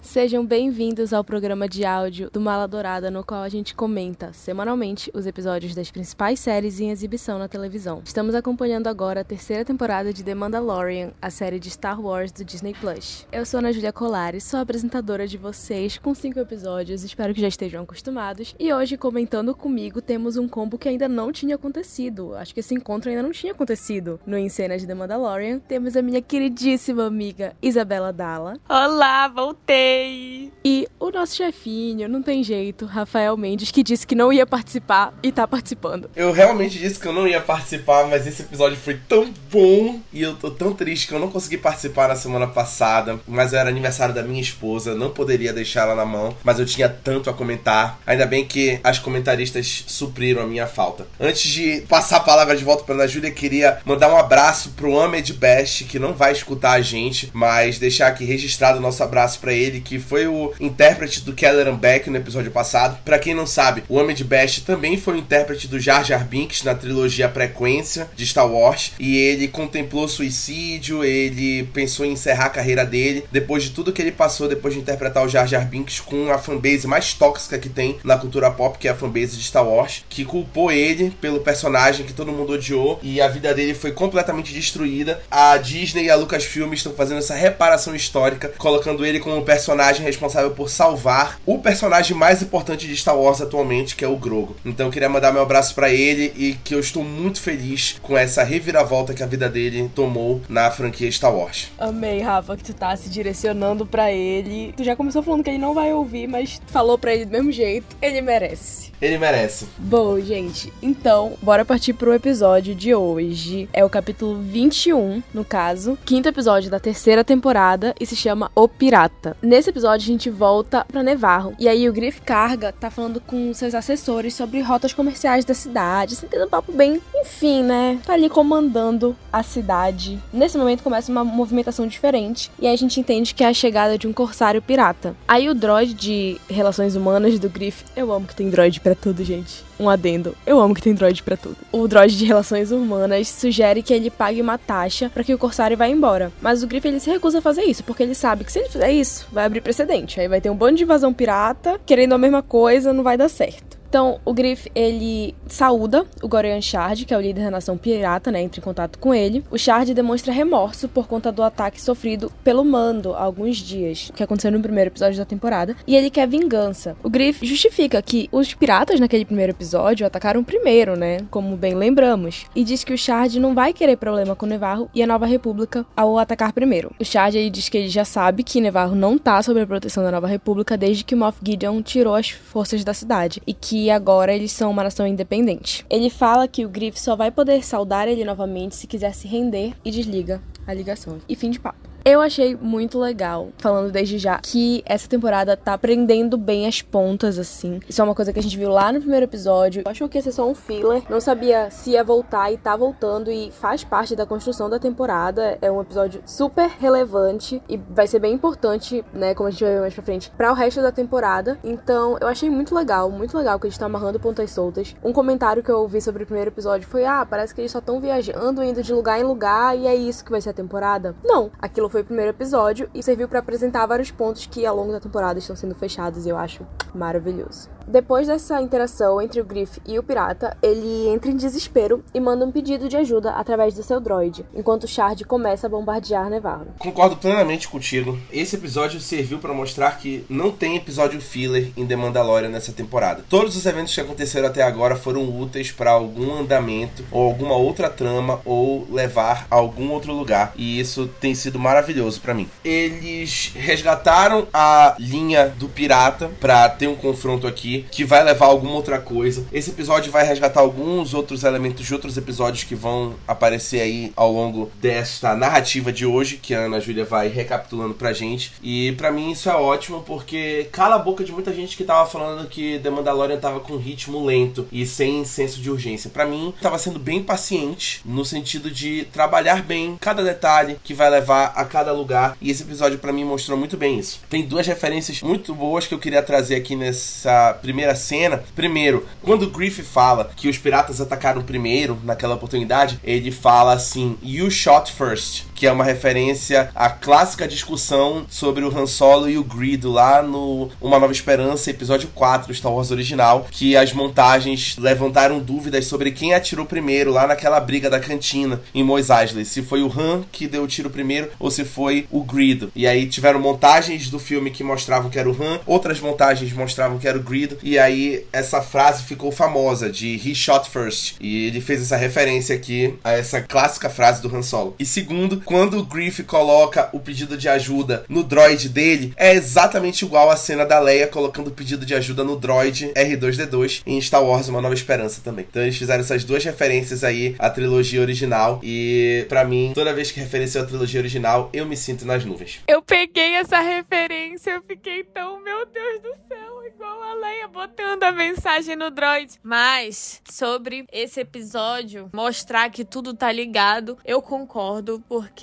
Sejam bem-vindos ao programa de áudio do Mala Dourada, no qual a gente comenta semanalmente os episódios das principais séries em exibição na televisão. Estamos acompanhando agora a terceira temporada de The Mandalorian, a série de Star Wars do Disney Plus. Eu sou Ana Julia Colari, sou apresentadora de vocês com cinco episódios, espero que já estejam acostumados. E hoje, comentando comigo, temos um combo que ainda não tinha acontecido. Acho que esse encontro ainda não tinha acontecido no Em Cena de The Mandalorian. Temos a minha queridíssima amiga Isabela Dalla. Olá, voltei! E o nosso chefinho, não tem jeito, Rafael Mendes, que disse que não ia participar e tá participando. Eu realmente disse que eu não ia participar, mas esse episódio foi tão bom e eu tô tão triste que eu não consegui participar na semana passada. Mas era aniversário da minha esposa, não poderia deixar ela na mão, mas eu tinha tanto a comentar. Ainda bem que as comentaristas supriram a minha falta. Antes de passar a palavra de volta pra Ana Júlia, queria mandar um abraço pro Ahmed Best, que não vai escutar a gente, mas deixar aqui registrado o nosso abraço para ele, que foi o intérprete do Kelleran Beck no episódio passado. Para quem não sabe, o Ahmed Best também foi o intérprete do Jar Jar Binks na trilogia Frequência de Star Wars, e ele contemplou suicídio, ele pensou em encerrar a carreira dele depois de tudo que ele passou depois de interpretar o Jar Jar Binks com a fanbase mais tóxica que tem na cultura pop, que é a fanbase de Star Wars, que culpou ele pelo personagem que todo mundo odiou e a vida dele foi completamente destruída. A Disney e a Lucasfilm estão fazendo essa reparação histórica, colocando ele como personagem responsável por salvar o personagem mais importante de Star Wars atualmente, que é o Grogu. Então eu queria mandar meu abraço para ele e que eu estou muito feliz com essa reviravolta que a vida dele tomou na franquia Star Wars. Amei, Rafa, que tu tá se direcionando para ele. Tu já começou falando que ele não vai ouvir, mas falou para ele do mesmo jeito. Ele merece. Ele merece. Bom, gente, então, bora partir pro episódio de hoje. É o capítulo 21, no caso, quinto episódio da terceira temporada e se chama O Pirata. Nesse episódio a gente volta pra Nevarro e aí o Griff Carga tá falando com seus assessores sobre rotas comerciais da cidade, assim, tendo um papo bem, enfim, né? Tá ali comandando a cidade. Nesse momento começa uma movimentação diferente e aí a gente entende que é a chegada de um corsário pirata. Aí o droid de relações humanas do Griff, eu amo que tem droid pra tudo, gente. Um adendo. Eu amo que tem droid pra tudo. O droid de relações humanas sugere que ele pague uma taxa para que o corsário vá embora. Mas o Griff ele se recusa a fazer isso, porque ele sabe que se ele fizer isso, vai abrir precedente. Aí vai ter um bando de invasão pirata querendo a mesma coisa, não vai dar certo. Então, o Griff, ele saúda o Gorian Shard, que é o líder da nação pirata, né? Entra em contato com ele. O Shard demonstra remorso por conta do ataque sofrido pelo Mando há alguns dias, que aconteceu no primeiro episódio da temporada, e ele quer vingança. O Griff justifica que os piratas naquele primeiro episódio atacaram primeiro, né? Como bem lembramos, e diz que o Shard não vai querer problema com Nevarro e a Nova República ao atacar primeiro. O Shard ele diz que ele já sabe que Nevarro não tá sob a proteção da Nova República desde que o Moff Gideon tirou as forças da cidade e que e agora eles são uma nação independente. Ele fala que o Griff só vai poder saudar ele novamente se quiser se render e desliga a ligação. E fim de papo. Eu achei muito legal, falando desde já, que essa temporada tá prendendo bem as pontas, assim. Isso é uma coisa que a gente viu lá no primeiro episódio. Eu achou que ia ser só um filler. Não sabia se ia voltar e tá voltando e faz parte da construção da temporada. É um episódio super relevante e vai ser bem importante, né? Como a gente vai ver mais pra frente, para o resto da temporada. Então, eu achei muito legal, muito legal que a gente tá amarrando pontas soltas. Um comentário que eu ouvi sobre o primeiro episódio foi: ah, parece que eles só estão viajando, indo de lugar em lugar e é isso que vai ser a temporada. Não, aquilo foi o primeiro episódio e serviu para apresentar vários pontos que ao longo da temporada estão sendo fechados e eu acho maravilhoso. Depois dessa interação entre o Griff e o pirata, ele entra em desespero e manda um pedido de ajuda através do seu droid, enquanto o Shard começa a bombardear Nevarro. Concordo plenamente contigo. Esse episódio serviu para mostrar que não tem episódio filler em The Mandalorian nessa temporada. Todos os eventos que aconteceram até agora foram úteis para algum andamento ou alguma outra trama ou levar a algum outro lugar, e isso tem sido maravilhoso para mim. Eles resgataram a linha do pirata para ter um confronto aqui que vai levar a alguma outra coisa. Esse episódio vai resgatar alguns outros elementos de outros episódios que vão aparecer aí ao longo desta narrativa de hoje, que a Ana Júlia vai recapitulando pra gente. E para mim isso é ótimo porque cala a boca de muita gente que tava falando que The Mandalorian tava com ritmo lento e sem senso de urgência. Para mim, tava sendo bem paciente no sentido de trabalhar bem cada detalhe que vai levar a cada lugar. E esse episódio para mim mostrou muito bem isso. Tem duas referências muito boas que eu queria trazer aqui nessa primeira cena. Primeiro, quando o Griff fala que os piratas atacaram primeiro naquela oportunidade, ele fala assim: "You shot first", que é uma referência à clássica discussão sobre o Han Solo e o Greedo lá no Uma Nova Esperança, episódio 4 do Star Wars original, que as montagens levantaram dúvidas sobre quem atirou primeiro lá naquela briga da cantina em Mos Eisley, se foi o Han que deu o tiro primeiro ou se foi o Greedo. E aí tiveram montagens do filme que mostravam que era o Han, outras montagens mostravam que era o Greedo, e aí essa frase ficou famosa de He shot first. E ele fez essa referência aqui a essa clássica frase do Han Solo. E segundo, quando o Griff coloca o pedido de ajuda no droid dele, é exatamente igual a cena da Leia colocando o pedido de ajuda no droid R2D2 em Star Wars Uma Nova Esperança também. Então eles fizeram essas duas referências aí à trilogia original e para mim, toda vez que referenciou a trilogia original, eu me sinto nas nuvens. Eu peguei essa referência, eu fiquei tão, meu Deus do céu, igual a Leia botando a mensagem no droid. Mas sobre esse episódio mostrar que tudo tá ligado, eu concordo porque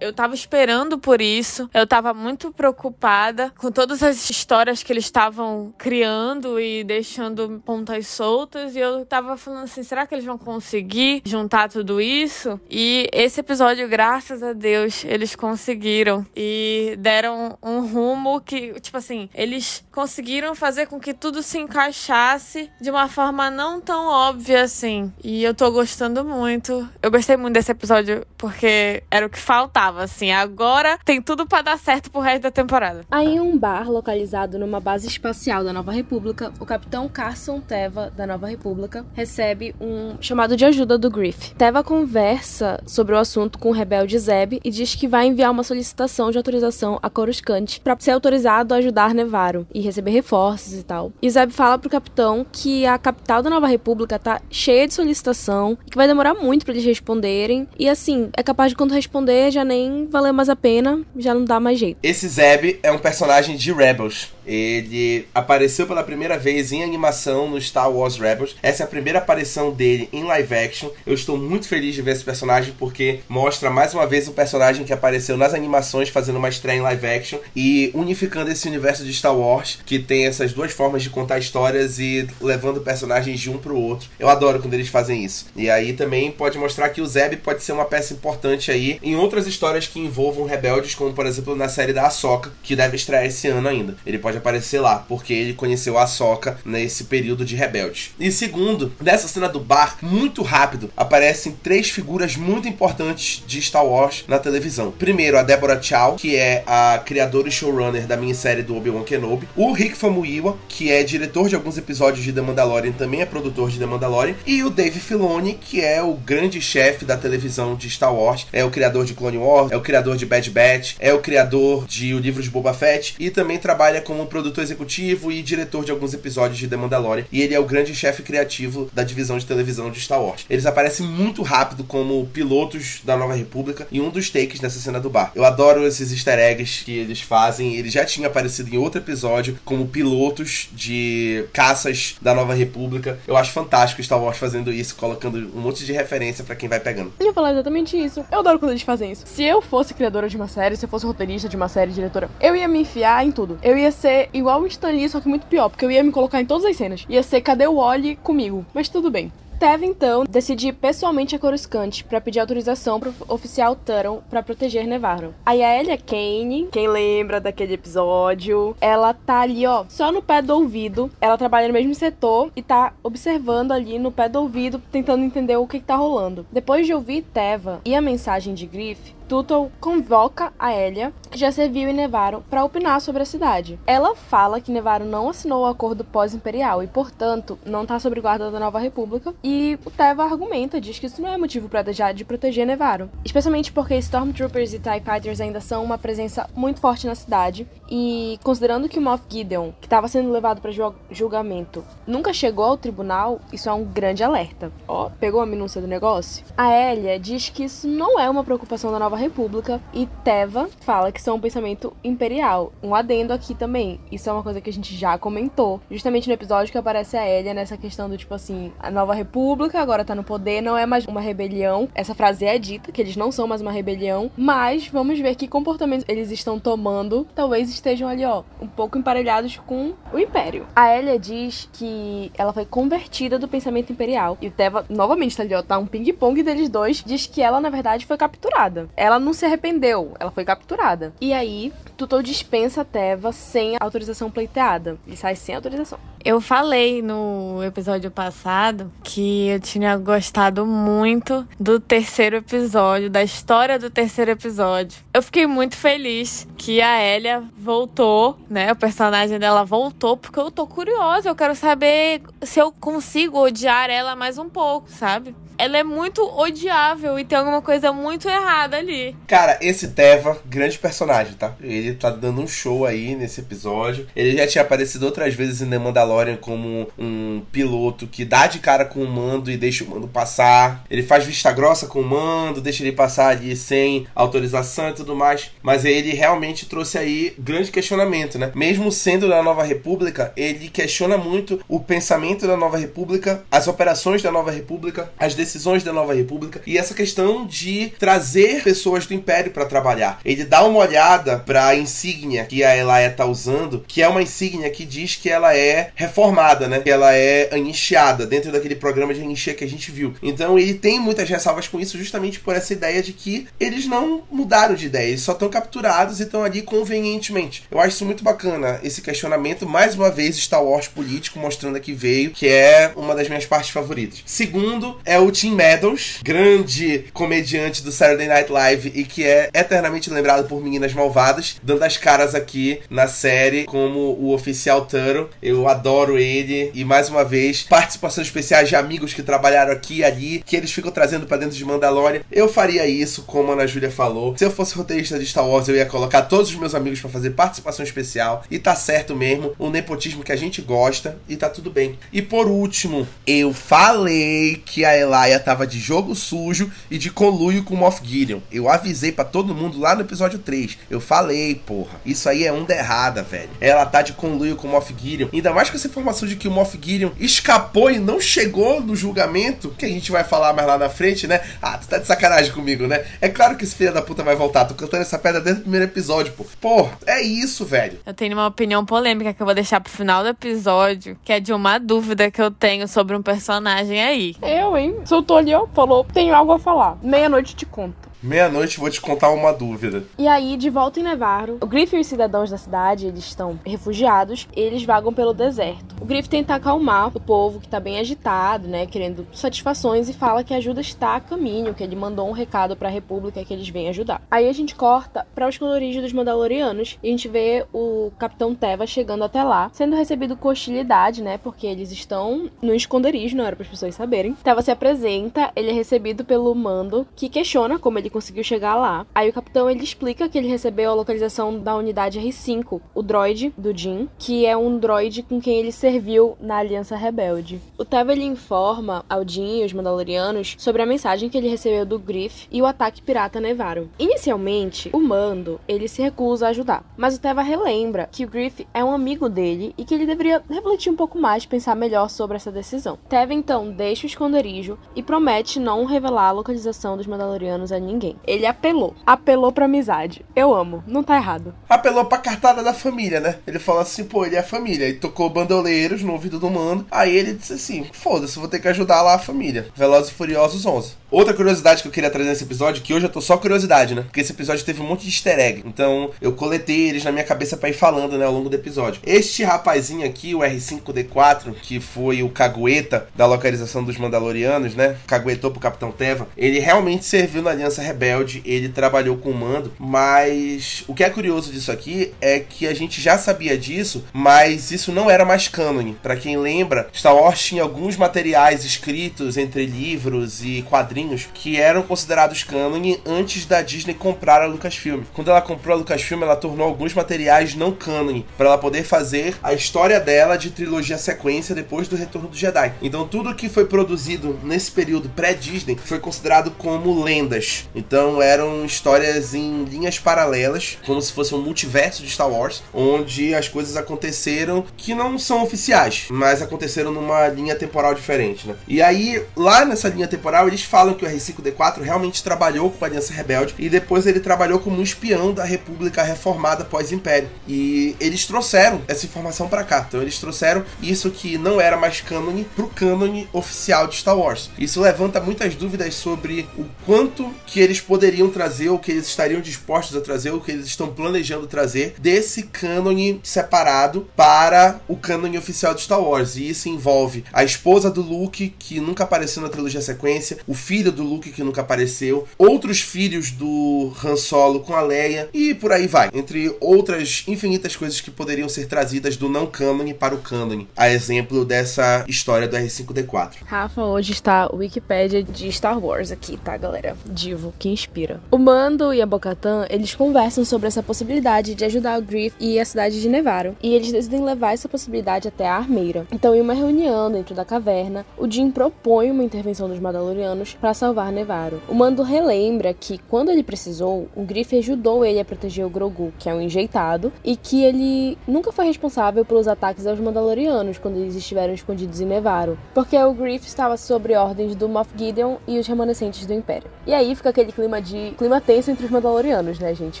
eu tava esperando por isso. Eu tava muito preocupada com todas as histórias que eles estavam criando e deixando pontas soltas. E eu tava falando assim: será que eles vão conseguir juntar tudo isso? E esse episódio, graças a Deus, eles conseguiram. E deram um rumo que, tipo assim, eles conseguiram fazer com que tudo se encaixasse de uma forma não tão óbvia assim. E eu tô gostando muito. Eu gostei muito desse episódio porque era o que faltava, assim. Agora tem tudo para dar certo pro resto da temporada. Aí, em um bar localizado numa base espacial da Nova República, o capitão Carson Teva, da Nova República, recebe um chamado de ajuda do Griff. Teva conversa sobre o assunto com o rebelde Zeb e diz que vai enviar uma solicitação de autorização a Coruscant para ser autorizado a ajudar Nevarro e receber reforços e tal. E Zeb fala pro capitão que a capital da Nova República tá cheia de solicitação e que vai demorar muito para eles responderem. E assim, é capaz de quando responder já nem valer mais a pena, já não dá mais jeito. Esse Zeb é um personagem de Rebels. Ele apareceu pela primeira vez em animação no Star Wars Rebels. Essa é a primeira aparição dele em live action. Eu estou muito feliz de ver esse personagem porque mostra mais uma vez o personagem que apareceu nas animações fazendo uma estreia em live action e unificando esse universo de Star Wars que tem essas duas formas de contar histórias e levando personagens de um pro outro. Eu adoro quando eles fazem isso. E aí também pode mostrar que o Zeb pode ser uma peça importante aí em outras histórias que envolvam rebeldes, como por exemplo na série da Ahsoka, que deve estrear esse ano ainda. Ele pode aparecer lá, porque ele conheceu a Ahsoka nesse período de rebelde. E segundo, nessa cena do bar, muito rápido, aparecem três figuras muito importantes de Star Wars na televisão. Primeiro, a Deborah Chow, que é a criadora e showrunner da minissérie do Obi-Wan Kenobi. O Rick Famuyiwa, que é diretor de alguns episódios de The Mandalorian, também é produtor de The Mandalorian. E o Dave Filoni, que é o grande chefe da televisão de Star Wars. É o criador de Clone Wars, é o criador de Bad Batch, é o criador de O Livro de Boba Fett e também trabalha como produtor executivo e diretor de alguns episódios de The Mandalorian. E ele é o grande chefe criativo da divisão de televisão de Star Wars. Eles aparecem muito rápido como pilotos da Nova República e um dos takes nessa cena do bar. Eu adoro esses easter eggs que eles fazem. Ele já tinha aparecido em outro episódio como pilotos de caças da Nova República. Eu acho fantástico Star Wars fazendo isso, colocando um monte de referência para quem vai pegando. Eu ia falar exatamente isso. Eu adoro quando eles fazem isso. Se eu fosse criadora de uma série, se eu fosse roteirista de uma série, diretora, eu ia me enfiar em tudo. Eu ia ser igual o Stan Lee, só que muito pior, porque eu ia me colocar em todas as cenas. Ia ser cadê o Wally comigo. Mas tudo bem. Teve então decidir pessoalmente a Coruscant para pedir autorização pro oficial Turon para proteger Nevarro. Aí a Elia Kane, quem lembra daquele episódio, ela tá ali, ó, só no pé do ouvido. Ela trabalha no mesmo setor e tá observando ali no pé do ouvido, tentando entender o que, que tá rolando. Depois de ouvir Teva e a mensagem de Griff, Tuttle convoca a Elia, que já serviu em Nevarro, para opinar sobre a cidade. Ela fala que Nevarro não assinou o acordo pós-imperial e, portanto, não está sob guarda da Nova República, e o Teva argumenta, diz que isso não é motivo para deixar de proteger Nevarro, especialmente porque Stormtroopers e TIE Fighters ainda são uma presença muito forte na cidade, e considerando que o Moff Gideon, que estava sendo levado para julgamento, nunca chegou ao tribunal, isso é um grande alerta. Ó, pegou a minúcia do negócio? A Elia diz que isso não é uma preocupação da Nova república e Teva fala que são um pensamento imperial. Um adendo aqui também. Isso é uma coisa que a gente já comentou, justamente no episódio que aparece a Elia nessa questão do tipo assim, a nova república agora tá no poder, não é mais uma rebelião. Essa frase é dita que eles não são mais uma rebelião, mas vamos ver que comportamentos eles estão tomando, talvez estejam ali, ó, um pouco emparelhados com o império. A Elia diz que ela foi convertida do pensamento imperial e o Teva novamente tá ali, ó, tá um ping-pong deles dois, diz que ela na verdade foi capturada. Ela não se arrependeu, ela foi capturada. E aí, tutor dispensa a Teva sem autorização pleiteada. E sai sem autorização. Eu falei no episódio passado que eu tinha gostado muito do terceiro episódio, da história do terceiro episódio. Eu fiquei muito feliz que a Elia voltou, né? O personagem dela voltou, porque eu tô curiosa. Eu quero saber se eu consigo odiar ela mais um pouco, sabe? Ela é muito odiável e tem alguma coisa muito errada ali. Cara, esse Teva, grande personagem, tá? Ele tá dando um show aí nesse episódio. Ele já tinha aparecido outras vezes em The Mandalorian como um piloto que dá de cara com o mando e deixa o mando passar. Ele faz vista grossa com o mando, deixa ele passar ali sem autorização e tudo mais. Mas ele realmente trouxe aí grande questionamento, né? Mesmo sendo da Nova República, ele questiona muito o pensamento da Nova República, as operações da Nova República, as decisões da Nova República e essa questão de trazer pessoas do Império para trabalhar. Ele dá uma olhada para a insígnia que a Elaia tá usando, que é uma insígnia que diz que ela é reformada, né? Que ela é anicheada dentro daquele programa de anichia que a gente viu. Então ele tem muitas ressalvas com isso justamente por essa ideia de que eles não mudaram de ideia, eles só estão capturados e estão ali convenientemente. Eu acho isso muito bacana, esse questionamento, mais uma vez, Star Wars político mostrando que veio, que é uma das minhas partes favoritas. Segundo, é o Tim Meadows, grande comediante do Saturday Night Live e que é eternamente lembrado por Meninas Malvadas, dando as caras aqui na série como o oficial Turo. Eu adoro ele e mais uma vez participações especiais de amigos que trabalharam aqui e ali, que eles ficam trazendo para dentro de Mandalorian. Eu faria isso, como a Ana Júlia falou. Se eu fosse roteirista de Star Wars, eu ia colocar todos os meus amigos para fazer participação especial e tá certo mesmo, o nepotismo que a gente gosta e tá tudo bem. E por último, eu falei que a Ela Elaia tava de jogo sujo e de conluio com o Moff Gideon. Eu avisei para todo mundo lá no episódio 3. Eu falei, porra. Isso aí é onda errada, velho. Ela tá de conluio com o Moff Gideon. Ainda mais com essa informação de que o Moff Gideon escapou e não chegou no julgamento, que a gente vai falar mais lá na frente, né? Ah, tu tá de sacanagem comigo, né? É claro que esse filho da puta vai voltar. Tô cantando essa pedra desde o primeiro episódio, pô. Porra, é isso, velho. Eu tenho uma opinião polêmica que eu vou deixar pro final do episódio, que é de uma dúvida que eu tenho sobre um personagem aí. Eu, hein? Soltou ali, ó, falou: tenho algo a falar. Meia-noite te conto. Meia-noite vou te contar uma dúvida. E aí, de volta em Nevarro, o Griff e os cidadãos da cidade, eles estão refugiados, eles vagam pelo deserto. O Griff tenta acalmar o povo que tá bem agitado, né, querendo satisfações e fala que a ajuda está a caminho, que ele mandou um recado para a República que eles vêm ajudar. Aí a gente corta para o esconderijo dos Mandalorianos e a gente vê o Capitão Teva chegando até lá, sendo recebido com hostilidade, né, porque eles estão no esconderijo, não era para as pessoas saberem. Teva se apresenta, ele é recebido pelo mando, que questiona como ele conseguiu chegar lá. Aí o capitão ele explica que ele recebeu a localização da unidade R5, o droid do Jin, que é um droid com quem ele serviu na Aliança Rebelde. O Teva ele informa ao Jin e os Mandalorianos sobre a mensagem que ele recebeu do Griff e o ataque pirata Nevarro. Inicialmente, o Mando ele se recusa a ajudar, mas o Teva relembra que o Griff é um amigo dele e que ele deveria refletir um pouco mais, pensar melhor sobre essa decisão. Teva então deixa o esconderijo e promete não revelar a localização dos Mandalorianos a ninguém ninguém. Ele apelou. Apelou pra amizade. Eu amo. Não tá errado. Apelou pra cartada da família, né? Ele falou assim, pô, ele é família. E tocou bandoleiros no ouvido do mano. Aí ele disse assim, foda-se, vou ter que ajudar lá a família. Velozes e Furiosos 11. Outra curiosidade que eu queria trazer nesse episódio, que hoje eu tô só curiosidade, né? Porque esse episódio teve um monte de easter egg. Então eu coletei eles na minha cabeça para ir falando, né, ao longo do episódio. Este rapazinho aqui, o R5D4, que foi o cagueta da localização dos Mandalorianos, né? Caguetou pro Capitão Teva. Ele realmente serviu na Aliança Rebelde, ele trabalhou com o mando, mas o que é curioso disso aqui é que a gente já sabia disso, mas isso não era mais canon. Para quem lembra, Star Wars tinha alguns materiais escritos entre livros e quadrinhos que eram considerados canon antes da Disney comprar a Lucasfilm. Quando ela comprou a Lucasfilm, ela tornou alguns materiais não canon para ela poder fazer a história dela de trilogia sequência depois do Retorno do Jedi. Então tudo que foi produzido nesse período pré-Disney foi considerado como lendas. Então eram histórias em linhas paralelas, como se fosse um multiverso de Star Wars, onde as coisas aconteceram que não são oficiais, mas aconteceram numa linha temporal diferente, né? E aí, lá nessa linha temporal, eles falam que o R5D4 realmente trabalhou com a Aliança Rebelde e depois ele trabalhou como um espião da República Reformada pós-Império. E eles trouxeram essa informação para cá. Então eles trouxeram isso que não era mais cânone pro cânone oficial de Star Wars. Isso levanta muitas dúvidas sobre o quanto que eles poderiam trazer, ou que eles estariam dispostos a trazer, ou que eles estão planejando trazer desse cânone separado para o cânone oficial de Star Wars. E isso envolve a esposa do Luke, que nunca apareceu na trilogia sequência, o filho do Luke, que nunca apareceu, outros filhos do Han Solo com a Leia, e por aí vai. Entre outras infinitas coisas que poderiam ser trazidas do não cânone para o cânone. A exemplo dessa história do R5D4. Rafa hoje está o Wikipedia de Star Wars aqui, tá, galera? Divo, que inspira. O Mando e a Bocatan, eles conversam sobre essa possibilidade de ajudar o Griff e a cidade de Nevarro. E eles decidem levar essa possibilidade até a Armeira. Então, em uma reunião dentro da caverna, o Jim propõe uma intervenção dos Mandalorianos para salvar Nevarro. O Mando relembra que, quando ele precisou, o Griff ajudou ele a proteger o Grogu, que é um enjeitado, e que ele nunca foi responsável pelos ataques aos Mandalorianos quando eles estiveram escondidos em Nevarro, porque o Griff estava sob ordens do Moff Gideon e os remanescentes do Império. E aí fica aquele clima de clima tenso entre os Mandalorianos, né, gente?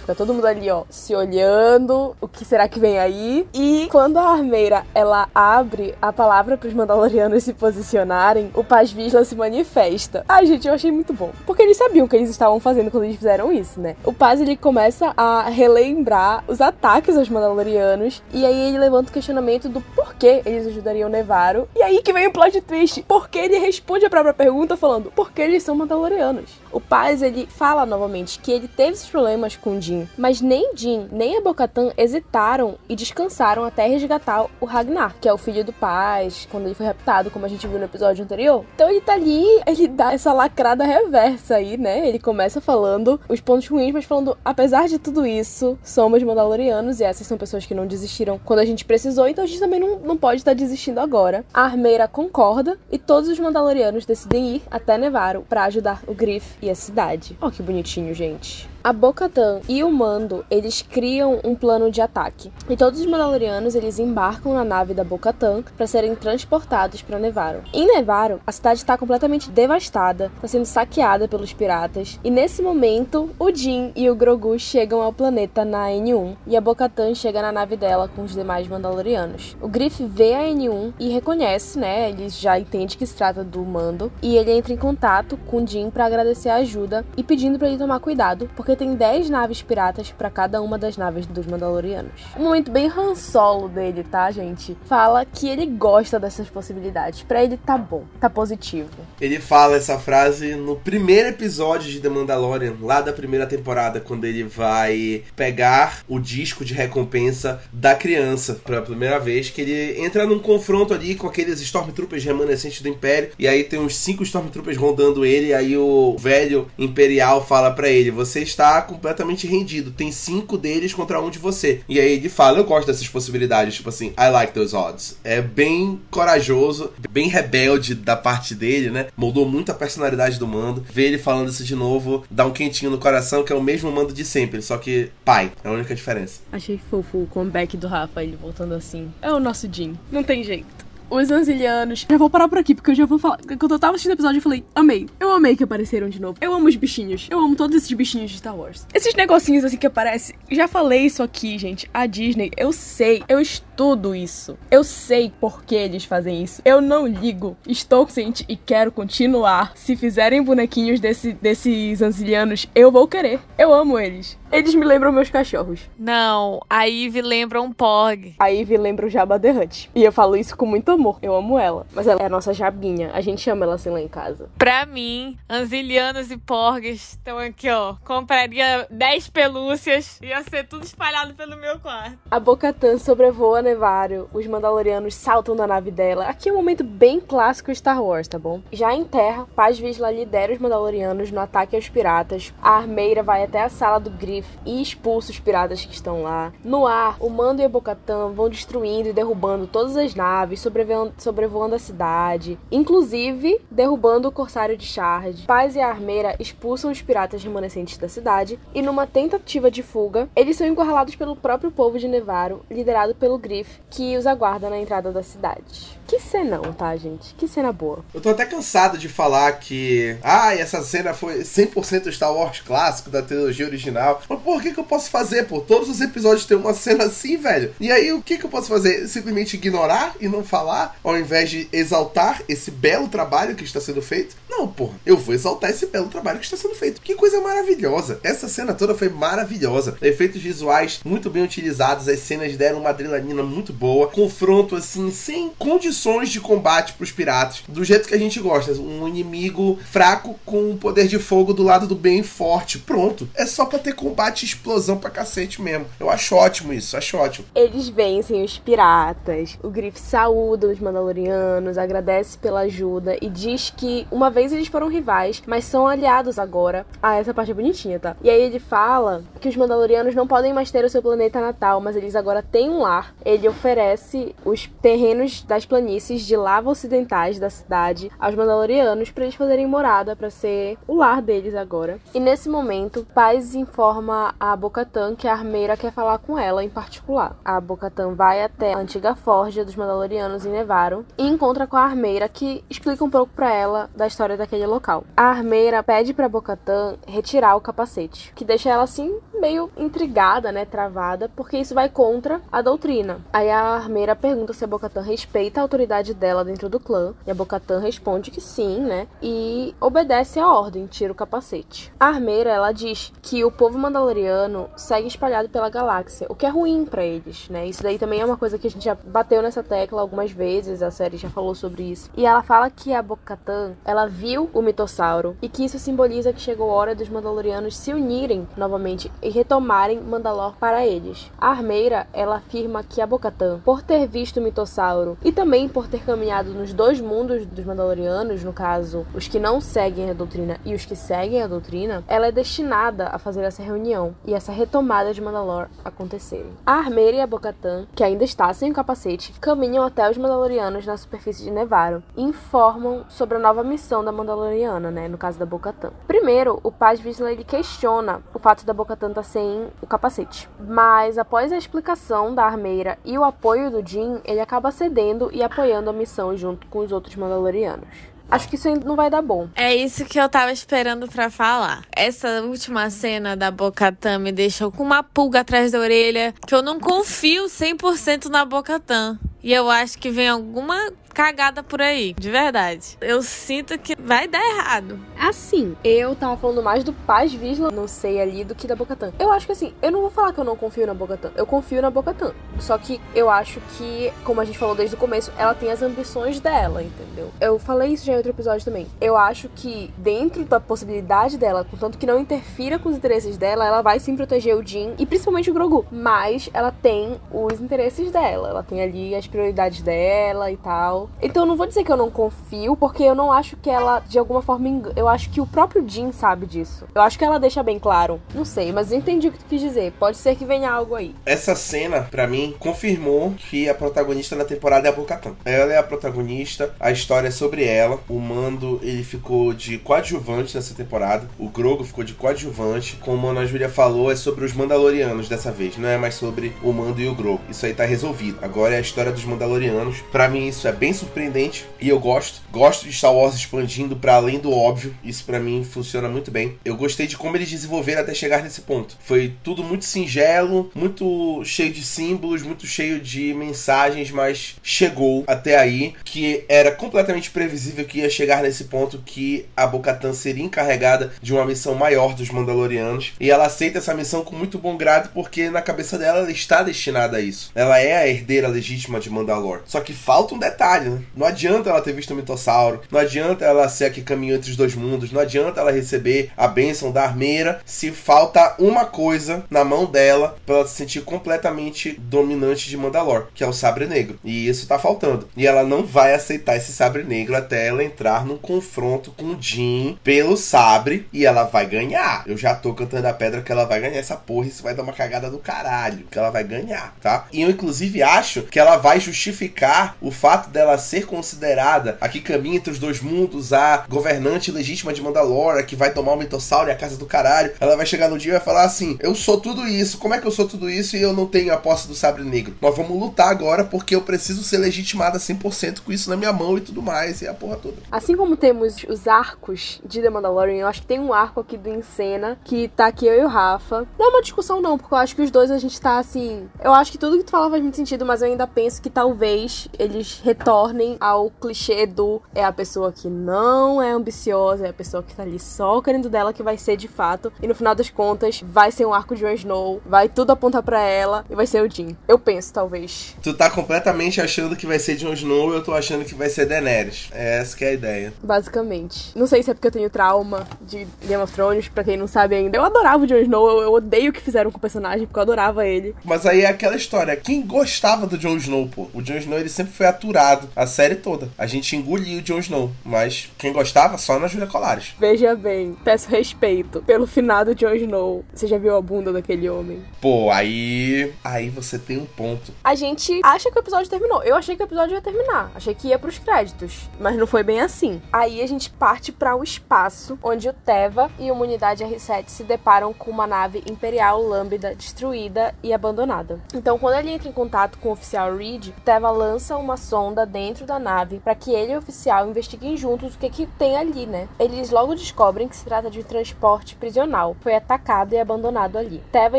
Fica todo mundo ali, ó, se olhando, o que será que vem aí? E quando a armeira ela abre a palavra para os Mandalorianos se posicionarem, o Paz Vizsla se manifesta. Ai, gente, eu achei muito bom, porque eles sabiam o que eles estavam fazendo quando eles fizeram isso, né? O Paz ele começa a relembrar os ataques aos Mandalorianos e aí ele levanta o questionamento do porquê eles ajudariam Nevarro. E aí que vem o plot twist, porque ele responde a própria pergunta falando porque eles são Mandalorianos. O Paz ele fala novamente que ele teve esses problemas com Jin, mas nem Jin nem a Bocatan hesitaram e descansaram até resgatar o Ragnar, que é o filho do Paz, quando ele foi raptado, como a gente viu no episódio anterior. Então ele tá ali, ele dá essa lacrada reversa aí, né? Ele começa falando os pontos ruins, mas falando, apesar de tudo isso, somos Mandalorianos e essas são pessoas que não desistiram quando a gente precisou, então a gente também não, não pode estar desistindo agora. A Armeira concorda e todos os Mandalorianos decidem ir até Nevarro para ajudar o Griff e a cidade. Ó, oh, que bonitinho, gente. A Bo-Katan e o Mando, eles criam um plano de ataque. E todos os Mandalorianos, eles embarcam na nave da Bo-Katan para serem transportados para Nevarro. Em Nevarro, a cidade está completamente devastada, está sendo saqueada pelos piratas. E nesse momento, o Jin e o Grogu chegam ao planeta na N1 e a Bo-Katan chega na nave dela com os demais Mandalorianos. O Griff vê a N1 e reconhece, né? Ele já entende que se trata do Mando e ele entra em contato com o Jin para agradecer a ajuda e pedindo para ele tomar cuidado, porque porque tem 10 naves piratas para cada uma das naves dos Mandalorianos. Um momento bem Han Solo dele, tá, gente? Fala que ele gosta dessas possibilidades. Para ele tá bom, tá positivo. Ele fala essa frase no primeiro episódio de The Mandalorian, lá da primeira temporada, quando ele vai pegar o disco de recompensa da criança pela primeira vez, que ele entra num confronto ali com aqueles Stormtroopers remanescentes do Império, e aí tem uns cinco Stormtroopers rondando ele, e aí o velho Imperial fala para ele: Você está está completamente rendido. Tem cinco deles contra um de você. E aí ele fala: Eu gosto dessas possibilidades. Tipo assim, I like those odds. É bem corajoso, bem rebelde da parte dele, né? Moldou muito a personalidade do mando. Ver ele falando isso de novo dá um quentinho no coração, que é o mesmo mando de sempre, só que pai. É a única diferença. Achei fofo o comeback do Rafa, ele voltando assim. É o nosso Jim. Não tem jeito os anzilianos. Já vou parar por aqui, porque eu já vou falar. Quando eu tava assistindo o episódio, eu falei, amei. Eu amei que apareceram de novo. Eu amo os bichinhos. Eu amo todos esses bichinhos de Star Wars. Esses negocinhos assim que aparecem. Já falei isso aqui, gente. A Disney, eu sei. Eu estudo isso. Eu sei por que eles fazem isso. Eu não ligo. Estou ciente e quero continuar. Se fizerem bonequinhos desse, desses anzilianos, eu vou querer. Eu amo eles. Eles me lembram meus cachorros. Não, a Ivy lembra um Pog. A Ivy lembra o Jabba the Hutt. E eu falo isso com muito amor. Eu amo ela. Mas ela é a nossa Jabinha. A gente chama ela assim lá em casa. Pra mim, Anzilianos e Porgs estão aqui, ó. Compraria 10 pelúcias. Ia ser tudo espalhado pelo meu quarto. A Bocatan sobrevoa Nevário, os Mandalorianos saltam da nave dela. Aqui é um momento bem clássico Star Wars, tá bom? Já em terra, Paz Vizsla lidera os Mandalorianos no ataque aos piratas. A armeira vai até a sala do Griff e expulsa os piratas que estão lá. No ar, o Mando e a Bocatan vão destruindo e derrubando todas as naves, sobrevoando, sobrevoando a cidade, inclusive derrubando o Corsário de Shard. Paz e a armeira expulsam os piratas remanescentes da cidade e numa tentativa de fuga, eles são encurralados pelo próprio povo de Nevarro, liderado pelo Griff, que os aguarda na entrada da cidade. Que cenão, tá, gente? Que cena boa. Eu tô até cansado de falar que. Ah, essa cena foi 100% Star Wars clássico da trilogia original. Mas por que, que eu posso fazer, pô? Todos os episódios tem uma cena assim, velho. E aí, o que, que eu posso fazer? Simplesmente ignorar e não falar, ao invés de exaltar esse belo trabalho que está sendo feito? Não, porra. Eu vou exaltar esse belo trabalho que está sendo feito. Que coisa maravilhosa. Essa cena toda foi maravilhosa. Efeitos visuais muito bem utilizados. As cenas deram uma adrenalina muito boa. Confronto, assim, sem condições de combate pros piratas. Do jeito que a gente gosta. Um inimigo fraco com um poder de fogo do lado do bem forte. Pronto. É só pra ter combate e explosão pra cacete mesmo. Eu acho ótimo isso. Acho ótimo. Eles vencem os piratas. O Griff saúda os Mandalorianos, agradece pela ajuda e diz que uma vez eles foram rivais, mas são aliados agora. Ah, essa parte é bonitinha, tá? E aí ele fala que os Mandalorianos não podem mais ter o seu planeta natal, mas eles agora têm um lar. Ele oferece os terrenos das planícies de lava ocidentais da cidade aos Mandalorianos para eles fazerem morada, para ser o lar deles agora. E nesse momento, Paz informa a Bocatan que a armeira quer falar com ela em particular. A Bocatan vai até a antiga forja dos Mandalorianos em Nevarro e encontra com a armeira que explica um pouco para ela da história daquele local. A armeira pede para Bocatan retirar o capacete, que deixa ela assim meio intrigada, né, travada, porque isso vai contra a doutrina. Aí a armeira pergunta se a Bocatan respeita a autoridade dela dentro do clã, e a Bocatan responde que sim, né, e obedece a ordem, tira o capacete. A armeira, ela diz que o povo mandaloriano segue espalhado pela galáxia, o que é ruim para eles, né? Isso daí também é uma coisa que a gente já bateu nessa tecla algumas vezes, a série já falou sobre isso. E ela fala que a Bocatan, ela viu o mitossauro e que isso simboliza que chegou a hora dos Mandalorianos se unirem novamente e retomarem Mandalor para eles. A armeira, ela afirma que a Bocatan, por ter visto o mitossauro e também por ter caminhado nos dois mundos dos Mandalorianos, no caso, os que não seguem a doutrina e os que seguem a doutrina, ela é destinada a fazer essa reunião e essa retomada de Mandalor acontecerem. A armeira e a Bocatan, que ainda está sem o capacete, caminham até os Mandalorianos na superfície de Nevarro e informam sobre a nova missão da Mandaloriana, né? No caso da Bocatan. Primeiro, o Paz Vizsla ele questiona o fato da Bocatan estar sem o capacete. Mas após a explicação da armeira e o apoio do Jin, ele acaba cedendo e apoiando a missão junto com os outros Mandalorianos. Acho que isso ainda não vai dar bom. É isso que eu tava esperando para falar. Essa última cena da Bocatan me deixou com uma pulga atrás da orelha, que eu não confio 100% na Bocatan. E eu acho que vem alguma cagada por aí, de verdade. Eu sinto que vai dar errado. Assim, eu tava falando mais do Paz Visla, não sei ali, do que da Bocatan. Eu acho que assim, eu não vou falar que eu não confio na Bocatan. Eu confio na Bocatan. Só que eu acho que, como a gente falou desde o começo, ela tem as ambições dela, entendeu? Eu falei isso já em outro episódio também. Eu acho que dentro da possibilidade dela, contanto que não interfira com os interesses dela, ela vai sim proteger o Jin e principalmente o Grogu. Mas ela tem os interesses dela. Ela tem ali as prioridades dela e tal. Então não vou dizer que eu não confio, porque eu não acho que ela, de alguma forma, eu acho que o próprio Jin sabe disso. Eu acho que ela deixa bem claro. Não sei, mas entendi o que tu quis dizer. Pode ser que venha algo aí. Essa cena, para mim, confirmou que a protagonista na temporada é a Bocatan. Ela é a protagonista, a história é sobre ela. O Mando, ele ficou de coadjuvante nessa temporada. O Grogo ficou de coadjuvante. Como a Ana Júlia falou, é sobre os Mandalorianos dessa vez. Não é mais sobre o Mando e o Grogo. Isso aí tá resolvido. Agora é a história dos Mandalorianos. Para mim, isso é bem surpreendente e eu gosto. Gosto de Star Wars expandindo para além do óbvio. Isso para mim funciona muito bem. Eu gostei de como eles desenvolveram até chegar nesse ponto. Foi tudo muito singelo, muito cheio de símbolos, muito cheio de mensagens, mas chegou até aí que era completamente previsível que ia chegar nesse ponto que a Bo-Katan seria encarregada de uma missão maior dos Mandalorianos e ela aceita essa missão com muito bom grado porque na cabeça dela ela está destinada a isso. Ela é a herdeira legítima de Mandalor. Só que falta um detalhe, né? Não adianta ela ter visto o mitossauro, não adianta ela ser a que caminhou entre os dois mundos, não adianta ela receber a bênção da armeira se falta uma coisa na mão dela para ela se sentir completamente dominante de Mandalor, que é o sabre negro. E isso tá faltando. E ela não vai aceitar esse sabre negro até ela entrar num confronto com o Jin pelo sabre e ela vai ganhar. Eu já tô cantando a pedra que ela vai ganhar essa porra. Isso vai dar uma cagada do caralho. Que ela vai ganhar, tá? E eu, inclusive, acho que ela vai justificar o fato dela ser considerada a que caminha entre os dois mundos, a governante legítima de Mandalore, que vai tomar o mitossauro e a casa do caralho. Ela vai chegar no dia e vai falar assim: Eu sou tudo isso. Como é que eu sou tudo isso e eu não tenho a posse do sabre negro? Nós vamos lutar agora porque eu preciso ser legitimada 100% com isso na minha mão e tudo mais. E a porra toda. Assim como temos os arcos de The Mandalorian, eu acho que tem um arco aqui do Encena que tá aqui eu e o Rafa. Não é uma discussão, não, porque eu acho que os dois a gente tá assim. Eu acho que tudo que tu fala faz muito sentido, mas eu ainda penso que talvez eles retornem ao clichê do é a pessoa que não é ambiciosa, é a pessoa que tá ali só querendo dela que vai ser de fato. E no final das contas, vai ser um arco de Jon Snow, vai tudo apontar para ela e vai ser o Jim. Eu penso, talvez. Tu tá completamente achando que vai ser Jon Snow, eu tô achando que vai ser Daenerys. É essa que é a ideia. Basicamente. Não sei se é porque eu tenho trauma de Game of Thrones, pra quem não sabe ainda. Eu adorava o Jon Snow, eu, eu odeio o que fizeram com o personagem, porque eu adorava ele. Mas aí é aquela história, quem gostava do Jon Snow, pô? O Jon Snow ele sempre foi aturado a série toda. A gente engolia o Jon Snow, mas quem gostava só na Julia Colares. Veja bem, peço respeito pelo finado Jon Snow. Você já viu a bunda daquele homem? Pô, aí. Aí você tem um ponto. A gente acha que o episódio terminou. Eu achei que o episódio ia terminar. Achei que ia pros créditos. Mas não foi bem assim. Aí a gente parte para o espaço, onde o Teva e uma unidade R7 se deparam com uma nave imperial lambda destruída e abandonada. Então, quando ele entra em contato com o oficial Reed, Teva lança uma sonda dentro da nave para que ele e o oficial investiguem juntos o que, que tem ali, né? Eles logo descobrem que se trata de um transporte prisional. Foi atacado e abandonado ali. Teva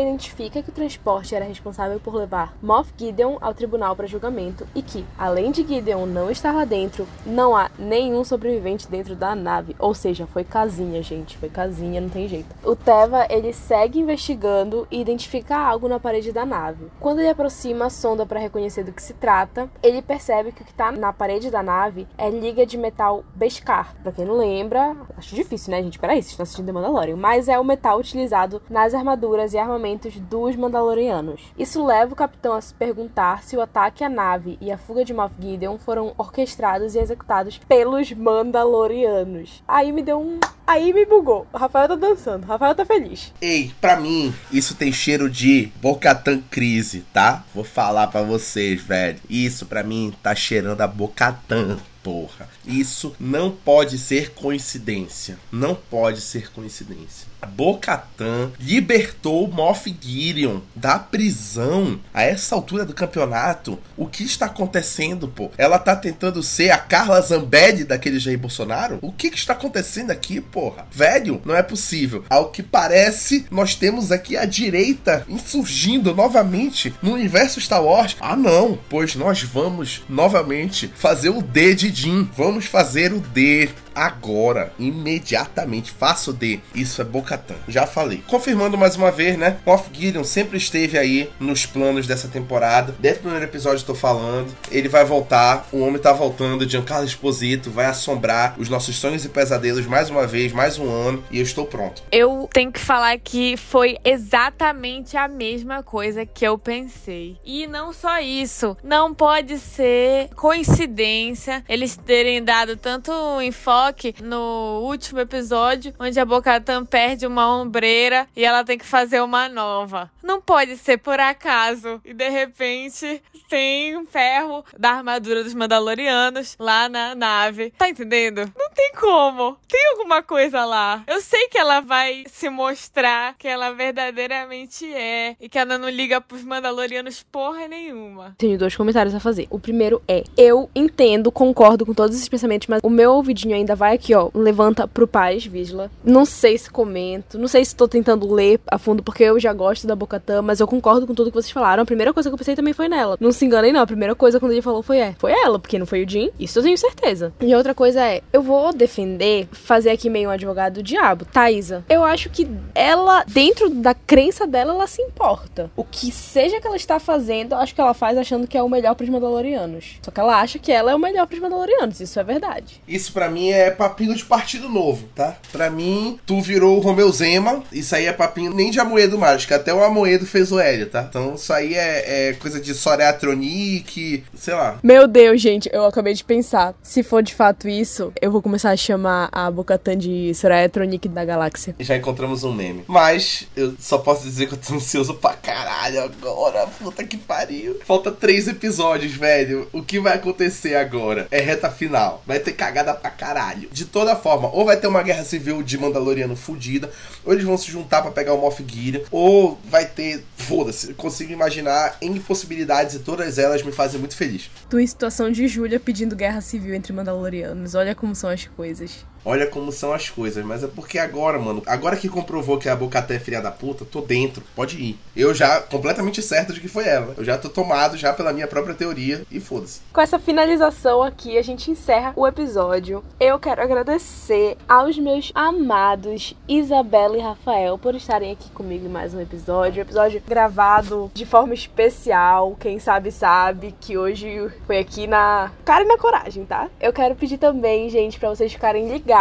identifica que o transporte era responsável por levar Moff Gideon ao tribunal para julgamento e que, além de Gideon não estar lá dentro, não há nenhum sobrevivente dentro da nave. Ou seja, foi casinha, gente. Foi casinha, não tem jeito. O Teva, ele segue investigando e identifica algo na parede da nave. Quando ele aproxima a sonda para reconhecer do que se trata, ele percebe que o que está na parede da nave é liga de metal Beskar. Pra quem não lembra, acho difícil, né, gente? Peraí, vocês estão assistindo The Mandalorian. Mas é o metal utilizado nas armaduras e armamentos dos Mandalorianos. Isso leva o capitão a se perguntar se o ataque à nave e a fuga de Moff Gideon foram orquestrados e executados pelos Mandalorianos. Aí me deu um. Aí me bugou. O Rafael tá dançando, o Rafael tá feliz. Ei, pra mim, isso tem cheiro de Bocatan Crise, tá? Vou falar pra vocês, velho. Isso pra mim tá cheirando a Bocatan porra. Isso não pode ser coincidência. Não pode ser coincidência. Bocatan libertou Moff Gideon da prisão a essa altura do campeonato. O que está acontecendo, pô? Ela tá tentando ser a Carla Zambed daquele Jair Bolsonaro? O que, que está acontecendo aqui, porra? Velho, não é possível. Ao que parece, nós temos aqui a direita insurgindo novamente no universo Star Wars. Ah, não, pois nós vamos novamente fazer o D de Jim. Vamos fazer o D agora, imediatamente. Faça o D. Isso é Bocatan. Já falei. Confirmando mais uma vez, né? Moff Gideon sempre esteve aí nos planos dessa temporada. Desde o primeiro episódio estou falando. Ele vai voltar. O homem tá voltando. Giancarlo Esposito vai assombrar os nossos sonhos e pesadelos mais uma vez, mais um ano. E eu estou pronto. Eu tenho que falar que foi exatamente a mesma coisa que eu pensei. E não só isso. Não pode ser coincidência eles terem dado tanto enfoque no último episódio, onde a Bocatan perde uma ombreira e ela tem que fazer uma nova. Não pode ser por acaso. E de repente tem um ferro da armadura dos Mandalorianos lá na nave. Tá entendendo? Não tem como. Tem alguma coisa lá. Eu sei que ela vai se mostrar que ela verdadeiramente é e que ela não liga pros Mandalorianos porra nenhuma. Tenho dois comentários a fazer. O primeiro é: eu entendo, concordo concordo com todos esses pensamentos, mas o meu ouvidinho ainda vai aqui, ó. Levanta pro paz, Visla. Não sei se comento, não sei se tô tentando ler a fundo, porque eu já gosto da Bocatã, mas eu concordo com tudo que vocês falaram. A primeira coisa que eu pensei também foi nela. Não se enganem, não. A primeira coisa quando ele falou foi é. Foi ela, porque não foi o Jim. Isso eu tenho certeza. E outra coisa é, eu vou defender, fazer aqui meio um advogado do diabo. Thaisa, eu acho que ela, dentro da crença dela, ela se importa. O que seja que ela está fazendo, eu acho que ela faz achando que é o melhor pros Mandalorianos. Só que ela acha que ela é o melhor pros Mandalorianos. Isso é verdade. Isso para mim é papinho de partido novo, tá? Para mim, tu virou o Romeu Zema. Isso aí é papinho nem de Amoedo que até o Amoedo fez o Hélio, tá? Então isso aí é, é coisa de Soreatronic, sei lá. Meu Deus, gente, eu acabei de pensar. Se for de fato isso, eu vou começar a chamar a Bocatan de Soreatronic da galáxia. Já encontramos um meme. Mas eu só posso dizer que eu tô ansioso pra caralho agora. Puta que pariu. Falta três episódios, velho. O que vai acontecer agora? É reta final. Vai ter cagada pra caralho. De toda forma, ou vai ter uma guerra civil de Mandaloriano fudida, ou eles vão se juntar para pegar o Moff Gideon, ou vai ter. Foda-se, consigo imaginar em possibilidades e todas elas me fazem muito feliz. Tua situação de Júlia pedindo guerra civil entre Mandalorianos. Olha como são as coisas. Olha como são as coisas, mas é porque agora, mano, agora que comprovou que a Bocaté é filha da puta, tô dentro, pode ir. Eu já completamente certo de que foi ela. Eu já tô tomado já pela minha própria teoria e foda-se. Com essa finalização aqui, a gente encerra o episódio. Eu quero agradecer aos meus amados Isabela e Rafael por estarem aqui comigo em mais um episódio. Um episódio gravado de forma especial. Quem sabe, sabe que hoje foi aqui na cara e na coragem, tá? Eu quero pedir também, gente, para vocês ficarem ligados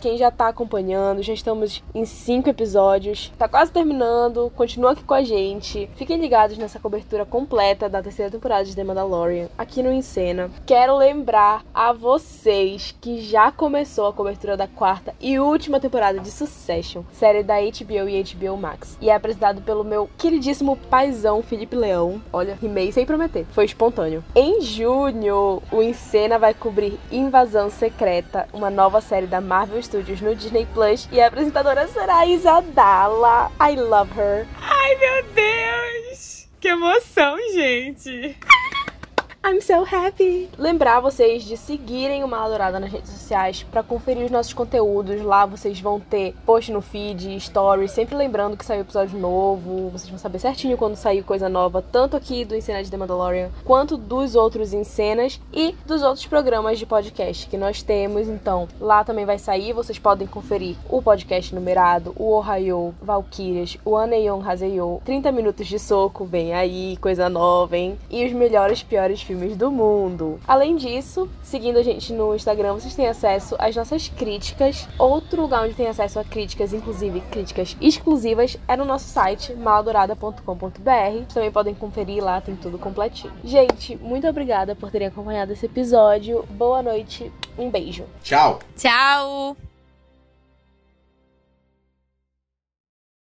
quem já tá acompanhando, já estamos em cinco episódios, tá quase terminando, continua aqui com a gente. Fiquem ligados nessa cobertura completa da terceira temporada de The Mandalorian, aqui no Encena. Quero lembrar a vocês que já começou a cobertura da quarta e última temporada de Succession, série da HBO e HBO Max, e é apresentado pelo meu queridíssimo paizão Felipe Leão. Olha, rimei sem prometer, foi espontâneo. Em junho, o Encena vai cobrir Invasão Secreta, uma nova série da Marvel Studios no Disney Plus e a apresentadora será a Isadala. I love her. Ai, meu Deus! Que emoção, gente! I'm so happy! Lembrar vocês de seguirem o Maladourada nas redes sociais para conferir os nossos conteúdos. Lá vocês vão ter post no feed, stories, sempre lembrando que saiu episódio novo. Vocês vão saber certinho quando sair coisa nova, tanto aqui do Encena de The Mandalorian, quanto dos outros Encenas e dos outros programas de podcast que nós temos. Então, lá também vai sair. Vocês podem conferir o podcast numerado, o Ohio, Valkyrias, o Aneon Haseyo, 30 minutos de soco, vem aí, coisa nova, hein? E os melhores, piores filmes filmes do mundo. Além disso, seguindo a gente no Instagram, vocês têm acesso às nossas críticas. Outro lugar onde tem acesso a críticas, inclusive críticas exclusivas, é no nosso site maladourada.com.br. Também podem conferir lá, tem tudo completinho. Gente, muito obrigada por terem acompanhado esse episódio. Boa noite, um beijo. Tchau. Tchau.